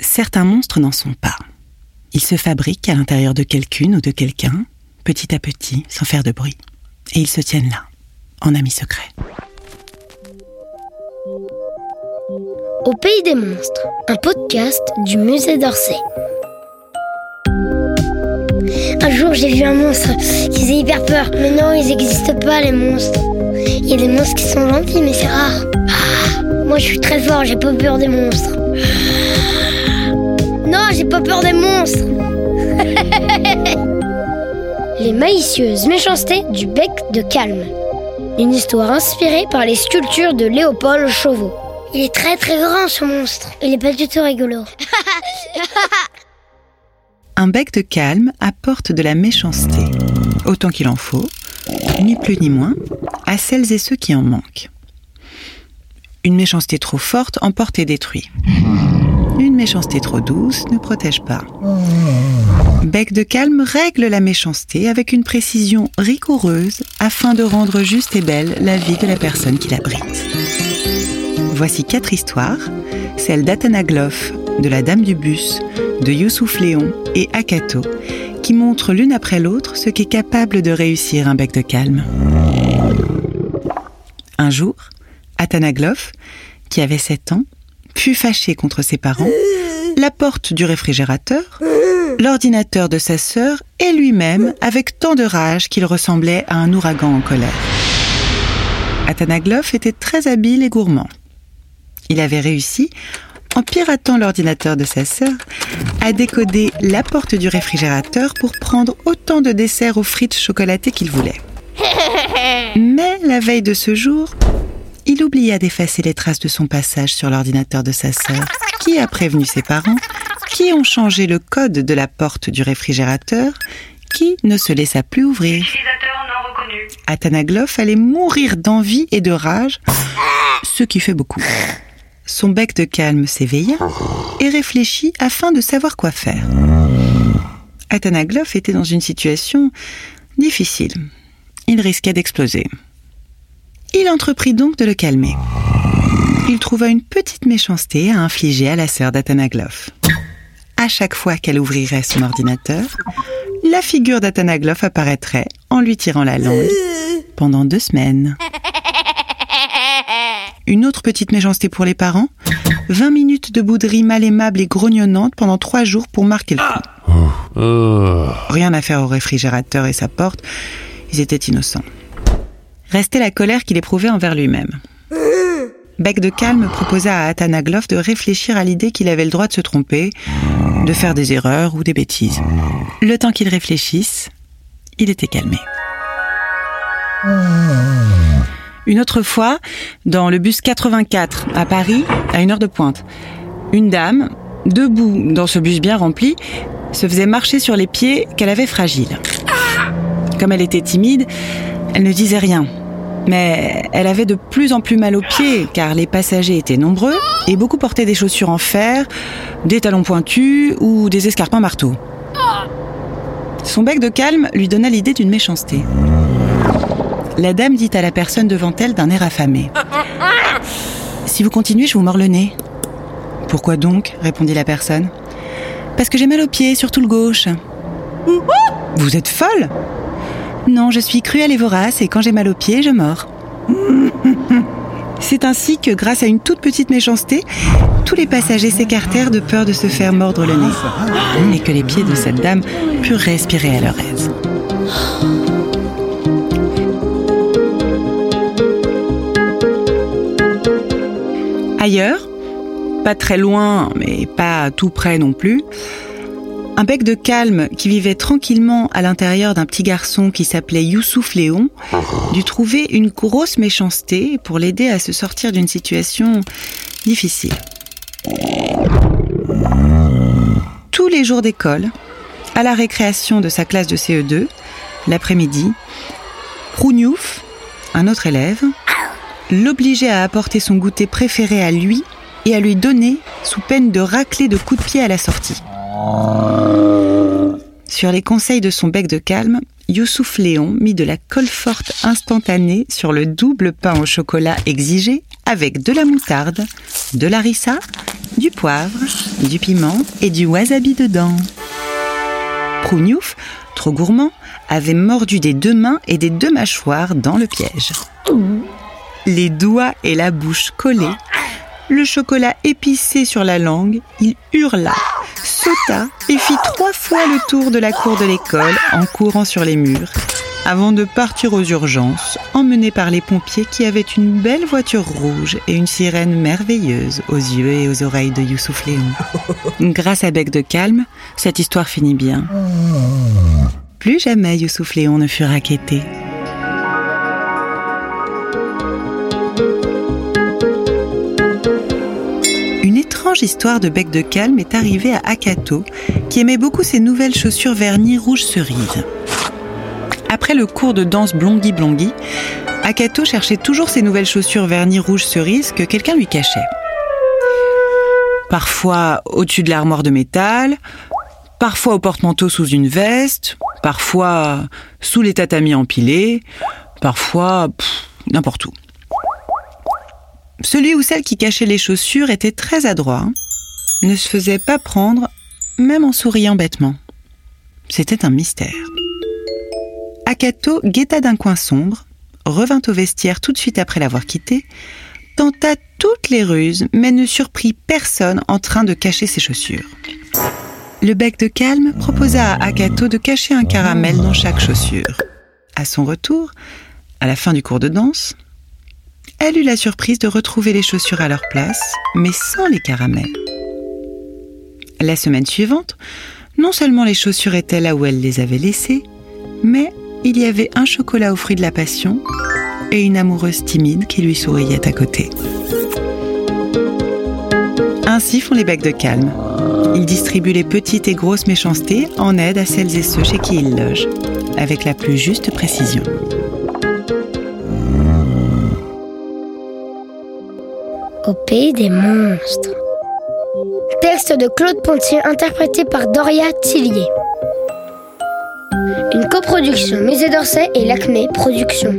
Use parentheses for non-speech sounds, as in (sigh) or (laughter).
Certains monstres n'en sont pas. Ils se fabriquent à l'intérieur de quelqu'une ou de quelqu'un, petit à petit, sans faire de bruit. Et ils se tiennent là, en amis secrets. Au pays des monstres, un podcast du musée d'Orsay. Un jour, j'ai vu un monstre qui faisait hyper peur. Mais non, ils n'existent pas, les monstres. Il y a des monstres qui sont gentils, mais c'est rare. Ah, moi, je suis très fort, j'ai pas peur des monstres. Non, j'ai pas peur des monstres. (laughs) les malicieuses méchancetés du bec de calme. Une histoire inspirée par les sculptures de Léopold Chauveau. Il est très très grand ce monstre. Il est pas du tout rigolo. Un bec de calme apporte de la méchanceté, autant qu'il en faut, ni plus ni moins, à celles et ceux qui en manquent. Une méchanceté trop forte emporte et détruit. Méchanceté trop douce ne protège pas. Bec de calme règle la méchanceté avec une précision rigoureuse afin de rendre juste et belle la vie de la personne qui l'abrite. Voici quatre histoires, celle d'Athanaglof, de la Dame du Bus, de Youssouf Léon et Akato, qui montrent l'une après l'autre ce qu'est capable de réussir un bec de calme. Un jour, Athanaglof, qui avait 7 ans, fut fâché contre ses parents, la porte du réfrigérateur, l'ordinateur de sa sœur et lui-même avec tant de rage qu'il ressemblait à un ouragan en colère. Athanaglof était très habile et gourmand. Il avait réussi, en piratant l'ordinateur de sa sœur, à décoder la porte du réfrigérateur pour prendre autant de desserts aux frites chocolatées qu'il voulait. (laughs) Mais la veille de ce jour, il oublia d'effacer les traces de son passage sur l'ordinateur de sa sœur, qui a prévenu ses parents, qui ont changé le code de la porte du réfrigérateur, qui ne se laissa plus ouvrir. Athanaglof allait mourir d'envie et de rage, ce qui fait beaucoup. Son bec de calme s'éveilla et réfléchit afin de savoir quoi faire. Athanaglof était dans une situation difficile. Il risquait d'exploser. Il entreprit donc de le calmer. Il trouva une petite méchanceté à infliger à la sœur d'Athanaglof. À chaque fois qu'elle ouvrirait son ordinateur, la figure d'Athanaglof apparaîtrait en lui tirant la langue pendant deux semaines. Une autre petite méchanceté pour les parents 20 minutes de bouderie mal aimable et grognonnante pendant trois jours pour marquer le coup. Rien à faire au réfrigérateur et sa porte, ils étaient innocents. Restait la colère qu'il éprouvait envers lui-même. Bec de calme proposa à Athanaglof de réfléchir à l'idée qu'il avait le droit de se tromper, de faire des erreurs ou des bêtises. Le temps qu'il réfléchisse, il était calmé. Une autre fois, dans le bus 84 à Paris, à une heure de pointe, une dame, debout dans ce bus bien rempli, se faisait marcher sur les pieds qu'elle avait fragiles. Comme elle était timide, elle ne disait rien. Mais elle avait de plus en plus mal aux pieds car les passagers étaient nombreux et beaucoup portaient des chaussures en fer, des talons pointus ou des escarpins marteaux. Son bec de calme lui donna l'idée d'une méchanceté. La dame dit à la personne devant elle d'un air affamé. Si vous continuez, je vous mords le nez. Pourquoi donc? répondit la personne. Parce que j'ai mal aux pieds, surtout le gauche. Vous êtes folle Non, je suis cruelle et vorace et quand j'ai mal aux pieds, je mords. C'est ainsi que, grâce à une toute petite méchanceté, tous les passagers s'écartèrent de peur de se faire mordre le nez et que les pieds de cette dame purent respirer à leur aise. Ailleurs, pas très loin, mais pas tout près non plus, un bec de calme qui vivait tranquillement à l'intérieur d'un petit garçon qui s'appelait Youssouf Léon dut trouver une grosse méchanceté pour l'aider à se sortir d'une situation difficile. Tous les jours d'école, à la récréation de sa classe de CE2, l'après-midi, Prougnouf, un autre élève, l'obligeait à apporter son goûter préféré à lui et à lui donner sous peine de racler de coups de pied à la sortie. Sur les conseils de son bec de calme, Youssouf Léon mit de la colle forte instantanée sur le double pain au chocolat exigé avec de la moutarde, de l'arissa, du poivre, du piment et du wasabi dedans. Prougnouf, trop gourmand, avait mordu des deux mains et des deux mâchoires dans le piège. Les doigts et la bouche collés, le chocolat épicé sur la langue, il hurla, sauta et fit trois fois le tour de la cour de l'école en courant sur les murs, avant de partir aux urgences, emmené par les pompiers qui avaient une belle voiture rouge et une sirène merveilleuse aux yeux et aux oreilles de Youssouf Léon. Grâce à Bec de Calme, cette histoire finit bien. Plus jamais Youssouf Léon ne fut raquetté. Étrange histoire de bec de calme est arrivée à Akato, qui aimait beaucoup ses nouvelles chaussures vernies rouge cerise. Après le cours de danse Blongi Blongi, Akato cherchait toujours ses nouvelles chaussures vernies rouge cerise que quelqu'un lui cachait. Parfois au-dessus de l'armoire de métal, parfois au porte-manteau sous une veste, parfois sous les tatamis empilés, parfois n'importe où. Celui ou celle qui cachait les chaussures était très adroit, ne se faisait pas prendre, même en souriant bêtement. C'était un mystère. Akato guetta d'un coin sombre, revint au vestiaire tout de suite après l'avoir quitté, tenta toutes les ruses, mais ne surprit personne en train de cacher ses chaussures. Le bec de calme proposa à Akato de cacher un caramel dans chaque chaussure. À son retour, à la fin du cours de danse, elle eut la surprise de retrouver les chaussures à leur place, mais sans les caramels. La semaine suivante, non seulement les chaussures étaient là où elle les avait laissées, mais il y avait un chocolat aux fruits de la passion et une amoureuse timide qui lui souriait à côté. Ainsi font les becs de calme. Ils distribuent les petites et grosses méchancetés en aide à celles et ceux chez qui ils logent, avec la plus juste précision. Des monstres. Texte de Claude Pontier interprété par Doria Tillier. Une coproduction Musée d'Orsay et l'Acmé Productions.